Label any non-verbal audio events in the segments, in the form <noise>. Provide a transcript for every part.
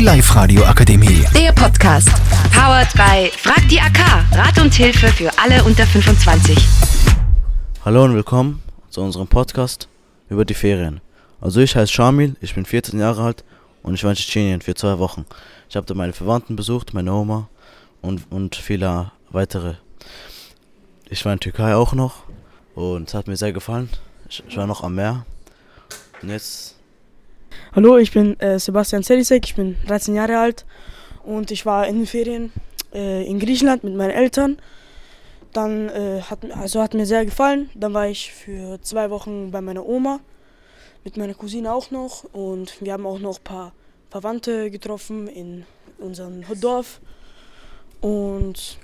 Die Live-Radio Akademie. Der Podcast. Powered by Frag die AK. Rat und Hilfe für alle unter 25. Hallo und willkommen zu unserem Podcast über die Ferien. Also ich heiße Shamil, ich bin 14 Jahre alt und ich war in Tschetschenien für zwei Wochen. Ich habe da meine Verwandten besucht, meine Oma und, und viele weitere. Ich war in Türkei auch noch und es hat mir sehr gefallen. Ich, ich war noch am Meer. Und jetzt Hallo, ich bin äh, Sebastian Zelisek, ich bin 13 Jahre alt und ich war in den Ferien äh, in Griechenland mit meinen Eltern. Dann äh, hat, also hat mir sehr gefallen. Dann war ich für zwei Wochen bei meiner Oma, mit meiner Cousine auch noch und wir haben auch noch ein paar Verwandte getroffen in unserem Dorf. Und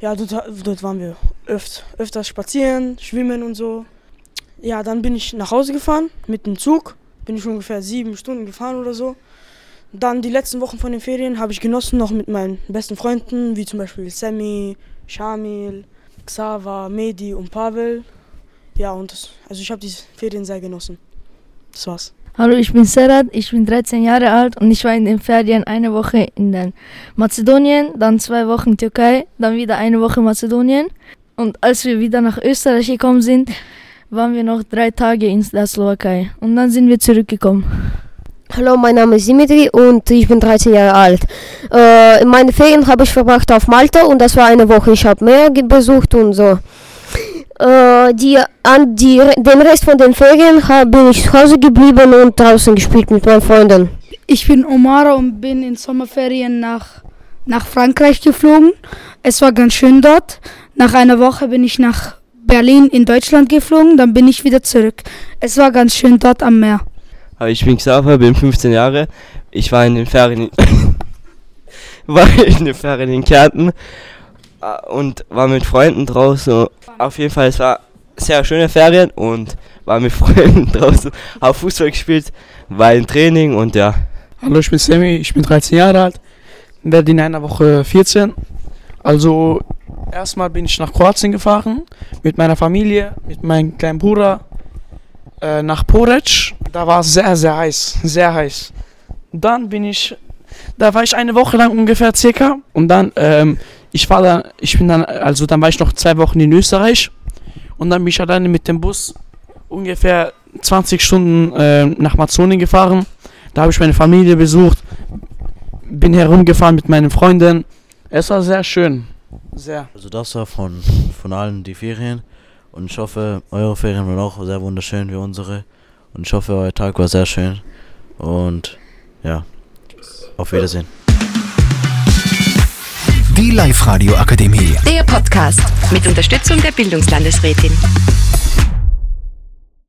ja, dort, dort waren wir öft, öfters spazieren, schwimmen und so. Ja, dann bin ich nach Hause gefahren mit dem Zug bin ich ungefähr sieben Stunden gefahren oder so. Dann die letzten Wochen von den Ferien habe ich genossen, noch mit meinen besten Freunden, wie zum Beispiel Sammy, Shamil, Xava, Medi und Pavel. Ja, und das, also ich habe die Ferien sehr genossen. Das war's. Hallo, ich bin Serhat, ich bin 13 Jahre alt und ich war in den Ferien eine Woche in den Mazedonien, dann zwei Wochen Türkei, dann wieder eine Woche Mazedonien. Und als wir wieder nach Österreich gekommen sind, waren wir noch drei Tage in der Slowakei und dann sind wir zurückgekommen. Hallo, mein Name ist Dimitri und ich bin 13 Jahre alt. Äh, meine Ferien habe ich verbracht auf Malta und das war eine Woche. Ich habe Meer besucht und so. Äh, die, an die, den Rest von den Ferien hab, bin ich zu Hause geblieben und draußen gespielt mit meinen Freunden. Ich bin Omara und bin in Sommerferien nach, nach Frankreich geflogen. Es war ganz schön dort. Nach einer Woche bin ich nach Berlin in Deutschland geflogen, dann bin ich wieder zurück. Es war ganz schön dort am Meer. Ich bin Xaver, bin 15 Jahre. Ich war in den Ferien in, <laughs> war in den Ferien in Kärnten äh, und war mit Freunden draußen. Auf jeden Fall, es war sehr schöne Ferien und war mit <laughs> Freunden draußen, habe Fußball gespielt, war im Training und ja. Hallo, ich bin Sammy, ich bin 13 Jahre alt, werde in einer Woche 14. Also erstmal bin ich nach Kroatien gefahren mit meiner Familie, mit meinem kleinen Bruder äh, nach Porec. Da war es sehr, sehr heiß, sehr heiß. Dann bin ich, da war ich eine Woche lang ungefähr circa und dann, ähm, ich war dann, ich bin dann, also dann war ich noch zwei Wochen in Österreich und dann bin ich alleine mit dem Bus ungefähr 20 Stunden äh, nach Mazedonien gefahren. Da habe ich meine Familie besucht, bin herumgefahren mit meinen Freunden. Es war sehr schön. Sehr. Also das war von, von allen die Ferien. Und ich hoffe, eure Ferien waren auch sehr wunderschön wie unsere. Und ich hoffe, euer Tag war sehr schön. Und ja, auf Wiedersehen. Die Live-Radio Akademie. Der Podcast mit Unterstützung der Bildungslandesrätin.